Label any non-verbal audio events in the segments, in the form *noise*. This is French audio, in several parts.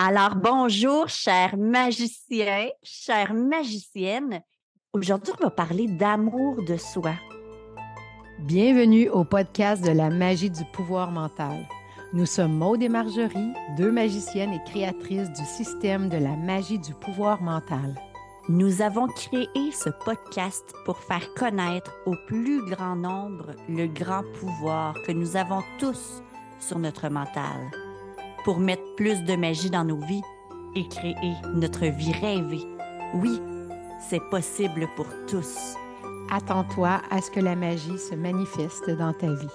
Alors, bonjour, chers magiciens, chères magiciennes. Aujourd'hui, on va parler d'amour de soi. Bienvenue au podcast de la magie du pouvoir mental. Nous sommes Maude et Marjorie, deux magiciennes et créatrices du système de la magie du pouvoir mental. Nous avons créé ce podcast pour faire connaître au plus grand nombre le grand pouvoir que nous avons tous sur notre mental pour mettre plus de magie dans nos vies et créer notre vie rêvée. Oui, c'est possible pour tous. Attends-toi à ce que la magie se manifeste dans ta vie.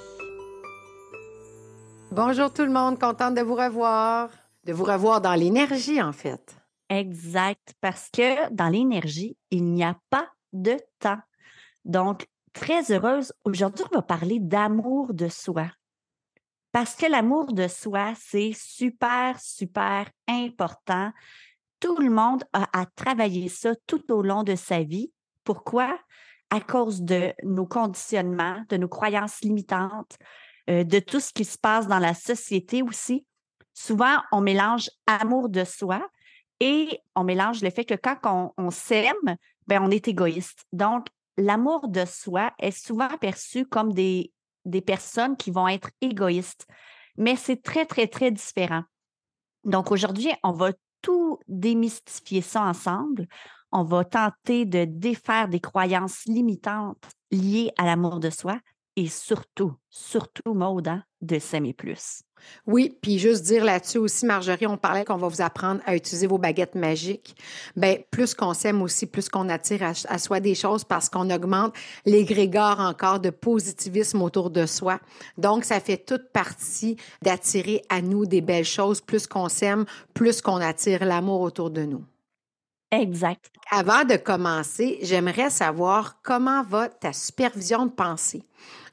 Bonjour tout le monde, contente de vous revoir. De vous revoir dans l'énergie, en fait. Exact, parce que dans l'énergie, il n'y a pas de temps. Donc, très heureuse, aujourd'hui, on va parler d'amour de soi. Parce que l'amour de soi, c'est super, super important. Tout le monde a à travailler ça tout au long de sa vie. Pourquoi? À cause de nos conditionnements, de nos croyances limitantes, euh, de tout ce qui se passe dans la société aussi. Souvent, on mélange amour de soi et on mélange le fait que quand on, on s'aime, ben, on est égoïste. Donc, l'amour de soi est souvent perçu comme des des personnes qui vont être égoïstes. Mais c'est très, très, très différent. Donc aujourd'hui, on va tout démystifier ça ensemble. On va tenter de défaire des croyances limitantes liées à l'amour de soi et surtout, surtout, Maude, hein, de s'aimer plus. Oui, puis juste dire là-dessus aussi, Marjorie, on parlait qu'on va vous apprendre à utiliser vos baguettes magiques. Bien, plus qu'on s'aime aussi, plus qu'on attire à, soi des choses parce qu'on augmente l'égrégore encore de positivisme autour de soi. Donc, ça fait toute partie d'attirer à nous des belles choses. Plus qu'on s'aime, plus qu'on attire l'amour autour de nous. Exact. Avant de commencer, j'aimerais savoir comment va ta supervision de pensée?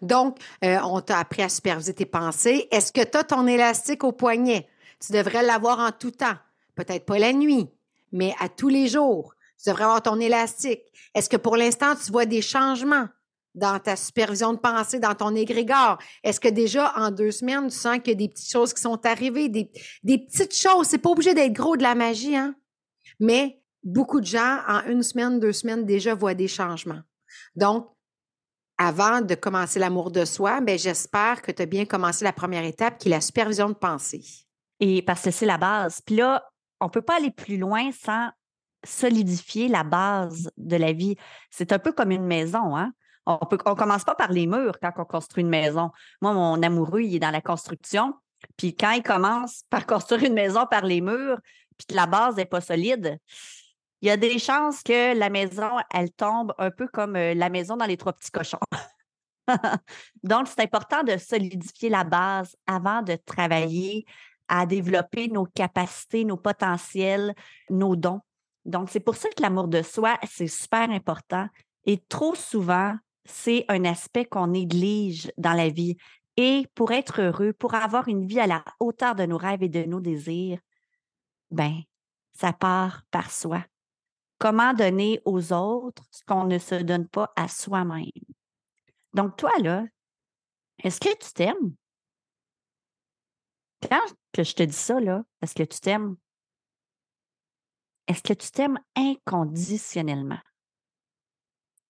Donc, euh, on t'a appris à superviser tes pensées. Est-ce que tu as ton élastique au poignet? Tu devrais l'avoir en tout temps. Peut-être pas la nuit, mais à tous les jours. Tu devrais avoir ton élastique. Est-ce que pour l'instant, tu vois des changements dans ta supervision de pensée, dans ton égrégore? Est-ce que déjà en deux semaines, tu sens qu'il y a des petites choses qui sont arrivées, des, des petites choses? C'est pas obligé d'être gros de la magie, hein? Mais beaucoup de gens, en une semaine, deux semaines, déjà voient des changements. Donc, avant de commencer l'amour de soi, ben, j'espère que tu as bien commencé la première étape, qui est la supervision de pensée. Et parce que c'est la base. Puis là, on ne peut pas aller plus loin sans solidifier la base de la vie. C'est un peu comme une maison, hein? On ne commence pas par les murs quand on construit une maison. Moi, mon amoureux, il est dans la construction. Puis quand il commence par *laughs* construire une maison par les murs, puis la base n'est pas solide, il y a des chances que la maison, elle tombe un peu comme euh, la maison dans les trois petits cochons. *laughs* Donc, c'est important de solidifier la base avant de travailler à développer nos capacités, nos potentiels, nos dons. Donc, c'est pour ça que l'amour de soi, c'est super important. Et trop souvent, c'est un aspect qu'on néglige dans la vie. Et pour être heureux, pour avoir une vie à la hauteur de nos rêves et de nos désirs, ben, ça part par soi comment donner aux autres ce qu'on ne se donne pas à soi-même. Donc, toi, là, est-ce que tu t'aimes? Quand que je te dis ça, là, est-ce que tu t'aimes? Est-ce que tu t'aimes inconditionnellement?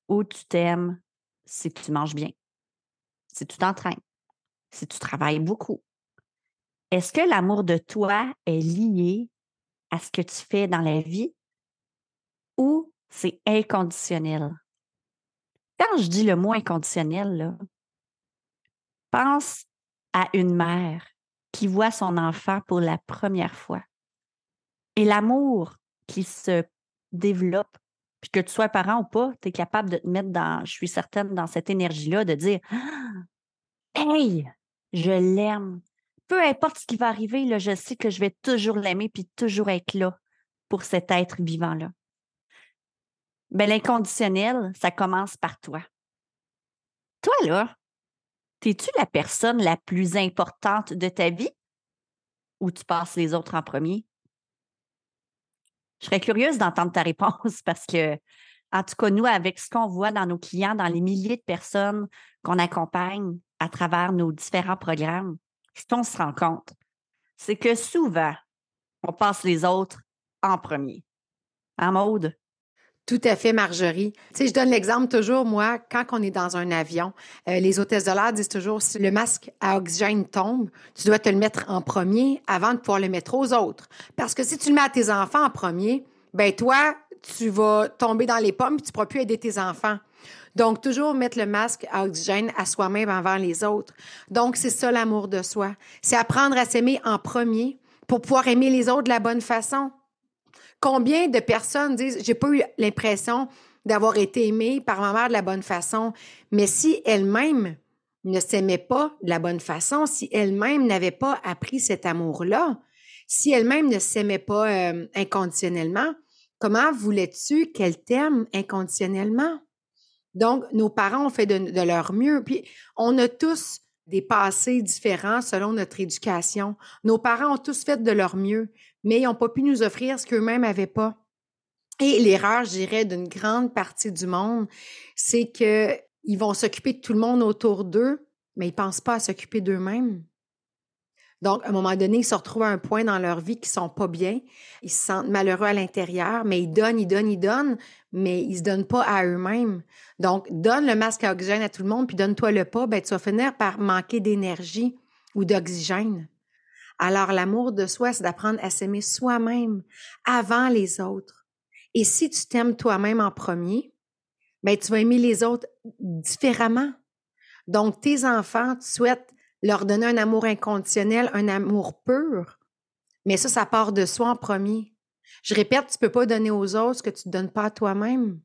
Ou tu t'aimes si tu manges bien, si tu t'entraînes, si tu travailles beaucoup? Est-ce que l'amour de toi est lié à ce que tu fais dans la vie? Ou c'est inconditionnel. Quand je dis le mot inconditionnel, pense à une mère qui voit son enfant pour la première fois. Et l'amour qui se développe, puis que tu sois parent ou pas, tu es capable de te mettre dans, je suis certaine, dans cette énergie-là, de dire Hey, je l'aime. Peu importe ce qui va arriver, je sais que je vais toujours l'aimer puis toujours être là pour cet être vivant-là. Ben, l'inconditionnel, ça commence par toi. Toi, là, es-tu la personne la plus importante de ta vie ou tu passes les autres en premier? Je serais curieuse d'entendre ta réponse *laughs* parce que, en tout cas, nous, avec ce qu'on voit dans nos clients, dans les milliers de personnes qu'on accompagne à travers nos différents programmes, ce qu'on se rend compte, c'est que souvent, on passe les autres en premier. En mode. Tout à fait, Marjorie. Tu je donne l'exemple toujours, moi, quand on est dans un avion, euh, les hôtesses de l'air disent toujours, si le masque à oxygène tombe, tu dois te le mettre en premier avant de pouvoir le mettre aux autres. Parce que si tu le mets à tes enfants en premier, ben toi, tu vas tomber dans les pommes et tu ne pourras plus aider tes enfants. Donc, toujours mettre le masque à oxygène à soi-même avant les autres. Donc, c'est ça l'amour de soi. C'est apprendre à s'aimer en premier pour pouvoir aimer les autres de la bonne façon. Combien de personnes disent J'ai pas eu l'impression d'avoir été aimée par ma mère de la bonne façon, mais si elle-même ne s'aimait pas de la bonne façon, si elle-même n'avait pas appris cet amour-là, si elle-même ne s'aimait pas euh, inconditionnellement, comment voulais-tu qu'elle t'aime inconditionnellement? Donc, nos parents ont fait de, leur mieux. Puis, on a tous des passés différents selon notre éducation. Nos parents ont tous fait de leur mieux, mais ils n'ont pas pu nous offrir ce qu'eux-mêmes n'avaient pas. Et l'erreur, je dirais, d'une grande partie du monde, c'est qu'ils vont s'occuper de tout le monde autour d'eux, mais ils ne pensent pas à s'occuper d'eux-mêmes. Donc, à un moment donné, ils se retrouvent à un point dans leur vie qui sont pas bien. Ils se sentent malheureux à l'intérieur, mais ils donnent, ils donnent, ils donnent, mais ils se donnent pas à eux-mêmes. Donc, donne le masque à oxygène à tout le monde, puis donne-toi le pas, ben, tu vas finir par manquer d'énergie ou d'oxygène. Alors, l'amour de soi, c'est d'apprendre à s'aimer soi-même avant les autres. Et si tu t'aimes toi-même en premier, ben, tu vas aimer les autres différemment. Donc, tes enfants, tu souhaites leur donner un amour inconditionnel, un amour pur. Mais ça, ça part de soi en premier. Je répète, tu ne peux pas donner aux autres ce que tu ne donnes pas à toi-même.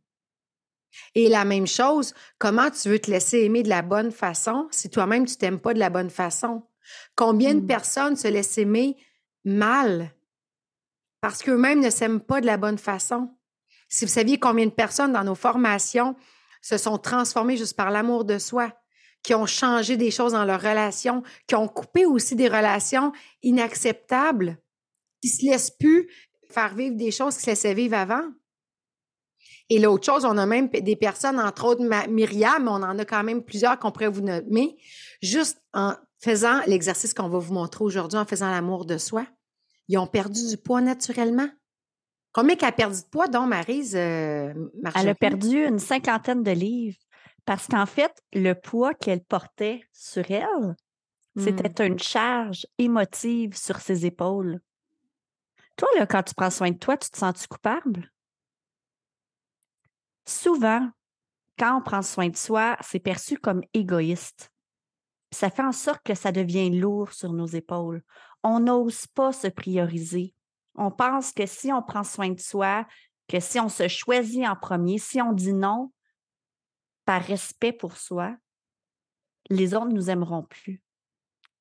Et la même chose, comment tu veux te laisser aimer de la bonne façon si toi-même tu t'aimes pas de la bonne façon? Combien de mmh. personnes se laissent aimer mal parce qu'eux-mêmes ne s'aiment pas de la bonne façon? Si vous saviez combien de personnes dans nos formations se sont transformées juste par l'amour de soi, qui ont changé des choses dans leurs relations, qui ont coupé aussi des relations inacceptables, qui se laissent plus faire vivre des choses qui se laissaient vivre avant. Et l'autre chose, on a même des personnes, entre autres Myriam, on en a quand même plusieurs qu'on pourrait vous nommer, juste en faisant l'exercice qu'on va vous montrer aujourd'hui, en faisant l'amour de soi, ils ont perdu du poids naturellement. Combien qu'elle a perdu de poids, donc, Marise? Euh, Elle a perdu une cinquantaine de livres. Parce qu'en fait, le poids qu'elle portait sur elle, c'était mmh. une charge émotive sur ses épaules. Toi, là, quand tu prends soin de toi, tu te sens-tu coupable? Souvent, quand on prend soin de soi, c'est perçu comme égoïste. Ça fait en sorte que ça devient lourd sur nos épaules. On n'ose pas se prioriser. On pense que si on prend soin de soi, que si on se choisit en premier, si on dit non, par respect pour soi, les autres ne nous aimeront plus.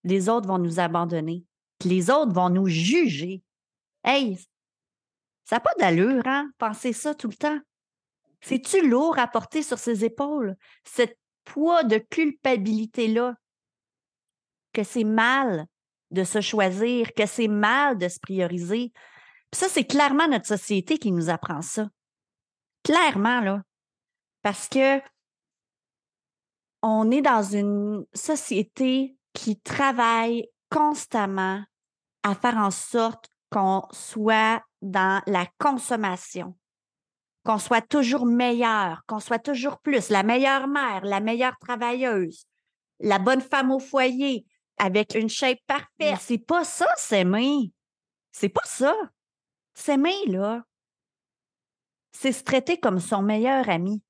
Les autres vont nous abandonner. Les autres vont nous juger. Hey, ça n'a pas d'allure, hein? Penser ça tout le temps. C'est-tu lourd à porter sur ses épaules, ce poids de culpabilité-là? Que c'est mal de se choisir, que c'est mal de se prioriser. ça, c'est clairement notre société qui nous apprend ça. Clairement, là. Parce que on est dans une société qui travaille constamment à faire en sorte qu'on soit dans la consommation, qu'on soit toujours meilleur, qu'on soit toujours plus, la meilleure mère, la meilleure travailleuse, la bonne femme au foyer, avec une shape parfaite. C'est pas ça, s'aimer. C'est pas ça. S'aimer, là, c'est se traiter comme son meilleur ami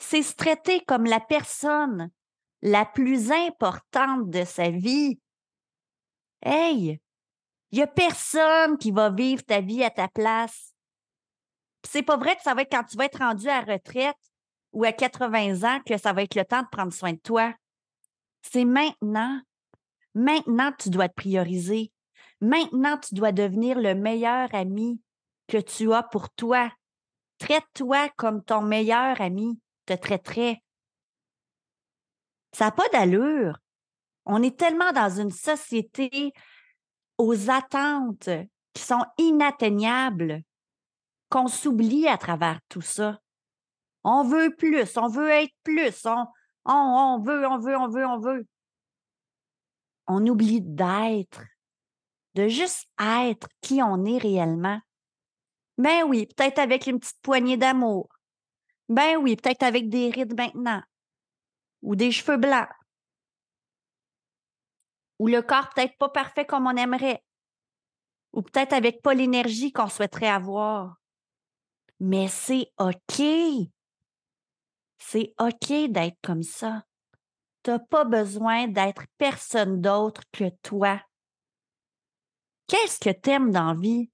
c'est se traiter comme la personne la plus importante de sa vie. Hey, il n'y a personne qui va vivre ta vie à ta place. C'est pas vrai que ça va être quand tu vas être rendu à retraite ou à 80 ans que ça va être le temps de prendre soin de toi. C'est maintenant. Maintenant, tu dois te prioriser. Maintenant, tu dois devenir le meilleur ami que tu as pour toi. Traite-toi comme ton meilleur ami te. Ça n'a pas d'allure. On est tellement dans une société aux attentes qui sont inatteignables qu'on s'oublie à travers tout ça. On veut plus, on veut être plus, on, on, on veut, on veut, on veut, on veut. On oublie d'être. de juste être qui on est réellement. Ben oui, peut-être avec une petite poignée d'amour. Ben oui, peut-être avec des rides maintenant. Ou des cheveux blancs. Ou le corps peut-être pas parfait comme on aimerait. Ou peut-être avec pas l'énergie qu'on souhaiterait avoir. Mais c'est OK. C'est OK d'être comme ça. Tu n'as pas besoin d'être personne d'autre que toi. Qu'est-ce que tu aimes dans la vie?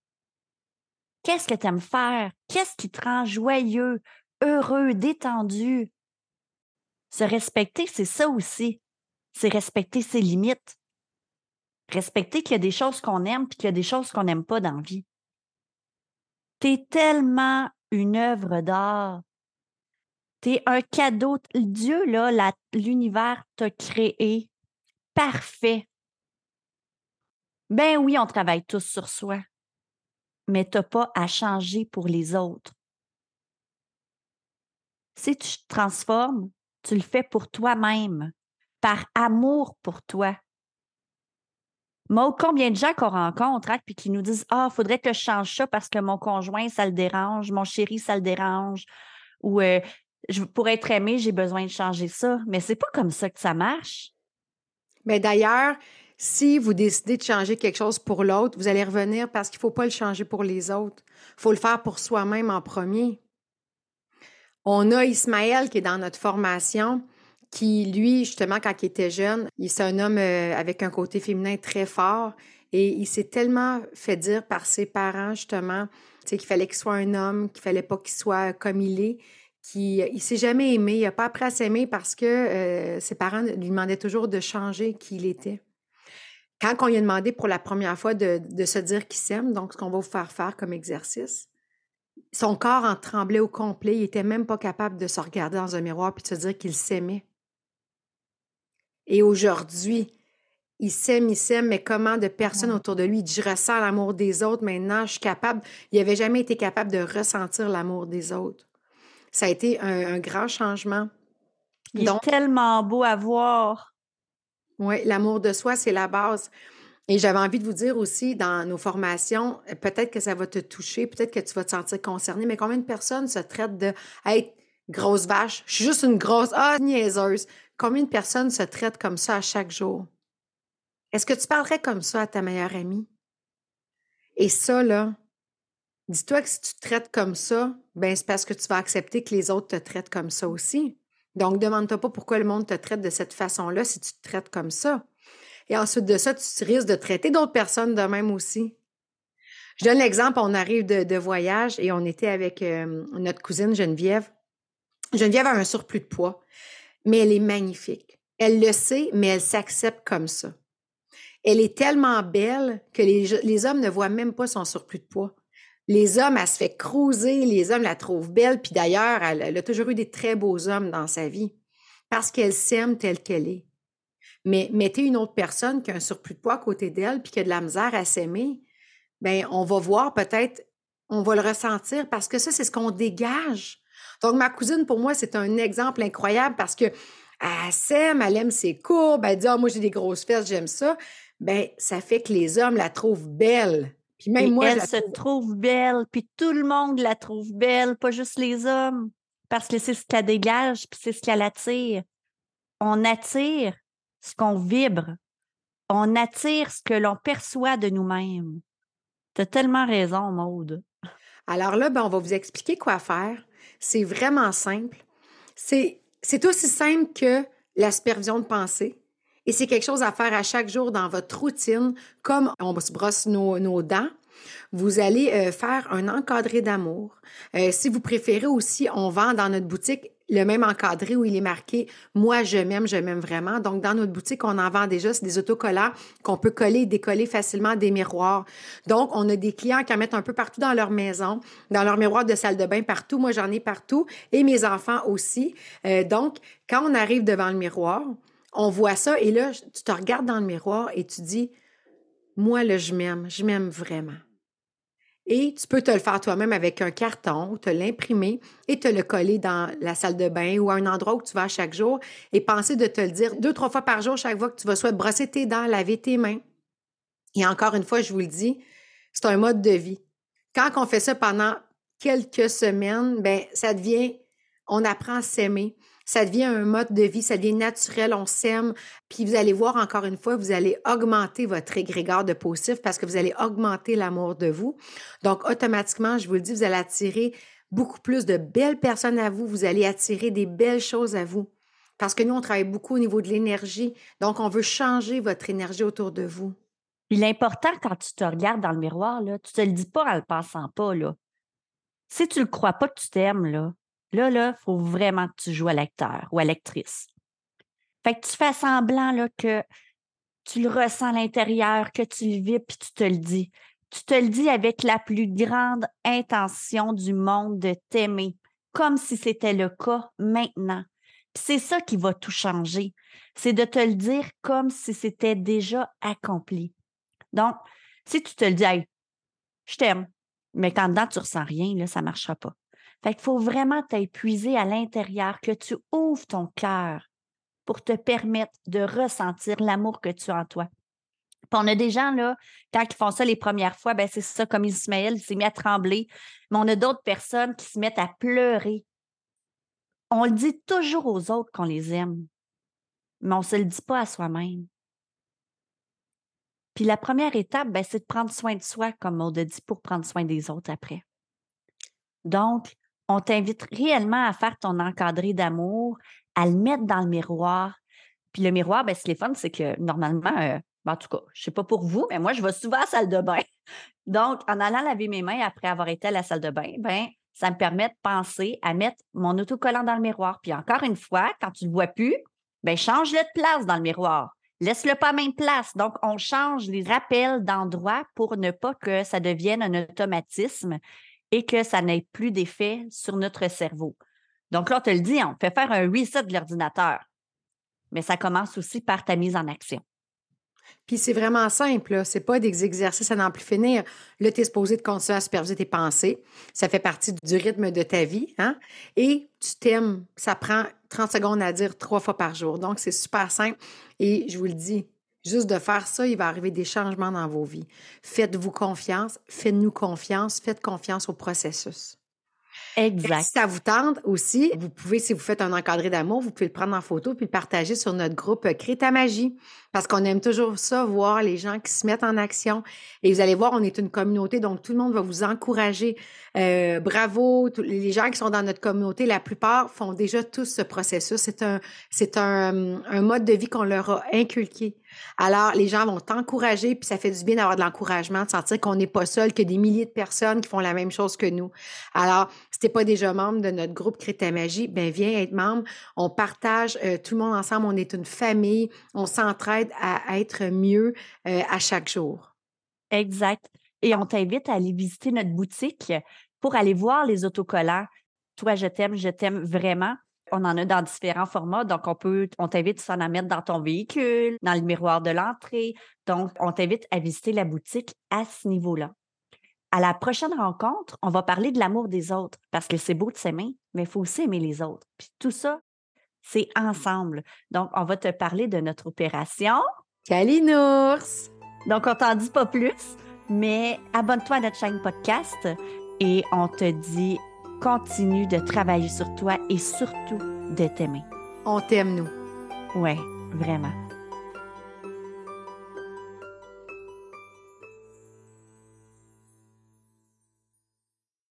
Qu'est-ce que tu aimes faire? Qu'est-ce qui te rend joyeux, heureux, détendu? Se respecter, c'est ça aussi. C'est respecter ses limites. Respecter qu'il y a des choses qu'on aime et qu'il y a des choses qu'on n'aime pas dans la vie. Tu tellement une œuvre d'art. Tu es un cadeau. Dieu, là, l'univers t'a créé parfait. Ben oui, on travaille tous sur soi, mais tu n'as pas à changer pour les autres. Si tu te transformes, tu le fais pour toi-même, par amour pour toi. Moi, combien de gens qu'on rencontre hein, qui nous disent Ah, il faudrait que je change ça parce que mon conjoint, ça le dérange, mon chéri, ça le dérange, ou euh, pour être aimé, j'ai besoin de changer ça. Mais c'est pas comme ça que ça marche. Mais d'ailleurs, si vous décidez de changer quelque chose pour l'autre, vous allez revenir parce qu'il ne faut pas le changer pour les autres. Il faut le faire pour soi-même en premier. On a Ismaël qui est dans notre formation qui, lui, justement, quand il était jeune, il c'est un homme euh, avec un côté féminin très fort et il s'est tellement fait dire par ses parents, justement, qu'il fallait qu'il soit un homme, qu'il fallait pas qu'il soit comme il est, qu'il il s'est jamais aimé, il n'a pas appris à s'aimer parce que euh, ses parents lui demandaient toujours de changer qui il était. Quand on lui a demandé pour la première fois de, de se dire qu'il s'aime, donc ce qu'on va vous faire faire comme exercice, son corps en tremblait au complet, il était même pas capable de se regarder dans un miroir puis de se dire qu'il s'aimait. Et aujourd'hui, il s'aime, il s'aime, mais comment de personnes autour de lui? Il dit, je ressens l'amour des autres maintenant, je suis capable. Il n'avait jamais été capable de ressentir l'amour des autres. Ça a été un, grand changement. Il est tellement beau à voir. Oui, l'amour de soi, c'est la base. Et j'avais envie de vous dire aussi, dans nos formations, peut-être que ça va te toucher, peut-être que tu vas te sentir concerné, mais combien de personnes se traitent de être grosse vache, je suis juste une grosse, ah, niaiseuse. Combien de personnes se traitent comme ça à chaque jour? Est-ce que tu parlerais comme ça à ta meilleure amie? Et ça, là, dis-toi que si tu te traites comme ça, ben c'est parce que tu vas accepter que les autres te traitent comme ça aussi. Donc, demande-toi pas pourquoi le monde te traite de cette façon-là si tu te traites comme ça. Et ensuite de ça, tu risques de traiter d'autres personnes de même aussi. Je donne l'exemple, on arrive de, voyage et on était avec euh, notre cousine Geneviève. Geneviève a un surplus de poids mais elle est magnifique. Elle le sait, mais elle s'accepte comme ça. Elle est tellement belle que les, hommes ne voient même pas son surplus de poids. Les hommes, elle se fait cruiser, les hommes la trouvent belle, puis d'ailleurs, elle, a toujours eu des très beaux hommes dans sa vie parce qu'elle s'aime telle qu'elle est. Mais mettez une autre personne qui a un surplus de poids à côté d'elle, puis qui a de la misère à s'aimer, bien, on va voir peut-être, on va le ressentir parce que ça, c'est ce qu'on dégage. Donc, ma cousine, pour moi, c'est un exemple incroyable parce que elle s'aime, elle aime ses courbes, elle dit, ah, moi, j'ai des grosses fesses, j'aime ça. Ben, ça fait que les hommes la trouvent belle. Puis même moi, elle se trouve... belle, puis tout le monde la trouve belle, pas juste les hommes, parce que c'est ce qu'elle dégage, puis c'est ce qu'elle attire. On attire ce qu'on vibre. On attire ce que l'on perçoit de nous-mêmes. Tu as tellement raison, Maude. Alors là, ben, on va vous expliquer quoi faire. C'est vraiment simple. C'est, aussi simple que la supervision de pensée. Et c'est quelque chose à faire à chaque jour dans votre routine, comme on se brosse nos, dents. Vous allez euh, faire un encadré d'amour. Euh, si vous préférez aussi, on vend dans notre boutique le même encadré où il est marqué Moi, je m'aime, je m'aime vraiment. Donc, dans notre boutique, on en vend déjà. C'est des autocollants qu'on peut coller et décoller facilement des miroirs. Donc, on a des clients qui en mettent un peu partout dans leur maison, dans leur miroir de salle de bain partout. Moi, j'en ai partout et mes enfants aussi. Euh, donc, quand on arrive devant le miroir, on voit ça et là, tu te regardes dans le miroir et tu dis Moi, là, je m'aime, je m'aime vraiment. Et tu peux te le faire toi-même avec un carton, te l'imprimer et te le coller dans la salle de bain ou à un endroit où tu vas chaque jour et penser de te le dire deux, trois fois par jour chaque fois que tu vas soit brosser tes dents, laver tes mains. Et encore une fois, je vous le dis, c'est un mode de vie. Quand on fait ça pendant quelques semaines, ben ça devient, on apprend à s'aimer. Ça devient un mode de vie, ça devient naturel, on s'aime. Puis vous allez voir encore une fois, vous allez augmenter votre égrégore de positif parce que vous allez augmenter l'amour de vous. Donc automatiquement, je vous le dis, vous allez attirer beaucoup plus de belles personnes à vous. Vous allez attirer des belles choses à vous. Parce que nous, on travaille beaucoup au niveau de l'énergie. Donc, on veut changer votre énergie autour de vous. Puis l'important, quand tu te regardes dans le miroir, tu te le dis pas en le passant pas. Si tu ne le crois pas que tu t'aimes, là, là, il faut vraiment que tu joues à l'acteur ou à l'actrice. Fait que tu fais semblant là, que tu le ressens à l'intérieur, que tu le vis, puis tu te le dis. Tu te le dis avec la plus grande intention du monde de t'aimer, comme si c'était le cas maintenant. C'est ça qui va tout changer. C'est de te le dire comme si c'était déjà accompli. Donc, si tu te le dis, je t'aime, mais quand dedans tu ressens rien, là, ça ne marchera pas. Fait qu'il faut vraiment t'épuiser à l'intérieur, que tu ouvres ton cœur pour te permettre de ressentir l'amour que tu as en toi. Puis on a des gens, là, quand ils font ça les premières fois, ben c'est ça, comme Ismaël, il s'est mis à trembler. Mais on a d'autres personnes qui se mettent à pleurer. On le dit toujours aux autres qu'on les aime, mais on ne se le dit pas à soi-même. Puis la première étape, ben, c'est de prendre soin de soi, comme on a dit, pour prendre soin des autres après. Donc, on t'invite réellement à faire ton encadré d'amour, à le mettre dans le miroir. Puis le miroir, ben, ce qui est fun, c'est que normalement, euh, ben, en tout cas, je ne sais pas pour vous, mais moi, je vais souvent à la salle de bain. *laughs* Donc, en allant laver mes mains après avoir été à la salle de bain, ben, ça me permet de penser à mettre mon autocollant dans le miroir. Puis encore une fois, quand tu ne le vois plus, ben, change-le de place dans le miroir. Laisse-le pas même place. Donc, on change les rappels d'endroit pour ne pas que ça devienne un automatisme et que ça n'ait plus d'effet sur notre cerveau. Donc là, on te le dit, on fait faire un reset de l'ordinateur. Mais ça commence aussi par ta mise en action. Puis c'est vraiment simple, c'est pas des exercices à n'en plus finir. Là, tu es supposé de continuer à superviser tes pensées. Ça fait partie du rythme de ta vie. Hein? Et tu t'aimes. Ça prend 30 secondes à dire trois fois par jour. Donc, c'est super simple. Et je vous le dis, juste de faire ça, il va arriver des changements dans vos vies. Faites-vous confiance, faites-nous confiance, faites confiance au processus. Exact. Si ça vous tente aussi, vous pouvez, si vous faites un encadré d'amour, vous pouvez le prendre en photo puis le partager sur notre groupe euh, Crée ta magie. Parce qu'on aime toujours ça, voir les gens qui se mettent en action. Et vous allez voir, on est une communauté, donc tout le monde va vous encourager. Euh, bravo, les gens qui sont dans notre communauté, la plupart font déjà tous ce processus. C'est un, c'est un, un mode de vie qu'on leur a inculqué. Alors, les gens vont t'encourager, puis ça fait du bien d'avoir de l'encouragement, de sentir qu'on n'est pas seul, que des milliers de personnes qui font la même chose que nous. Alors, si tu n'es pas déjà membre de notre groupe Crée ta magie, ben viens être membre. On partage euh, tout le monde ensemble, on est une famille, on s'entraide à, être mieux euh, à chaque jour. Exact. Et on t'invite à aller visiter notre boutique pour aller voir les autocollants. Toi, je t'aime, je t'aime vraiment. On en a dans différents formats, donc on peut, on t'invite à en mettre dans ton véhicule, dans le miroir de l'entrée. Donc, on t'invite à visiter la boutique à ce niveau-là. À la prochaine rencontre, on va parler de l'amour des autres parce que c'est beau de s'aimer, mais il faut aussi aimer les autres. Puis tout ça, c'est ensemble. Donc, on va te parler de notre opération. Kalinours! Donc, on t'en dit pas plus, mais abonne-toi à notre chaîne podcast et on te dit continue de travailler sur toi et surtout de t'aimer. On t'aime, nous. Ouais, vraiment.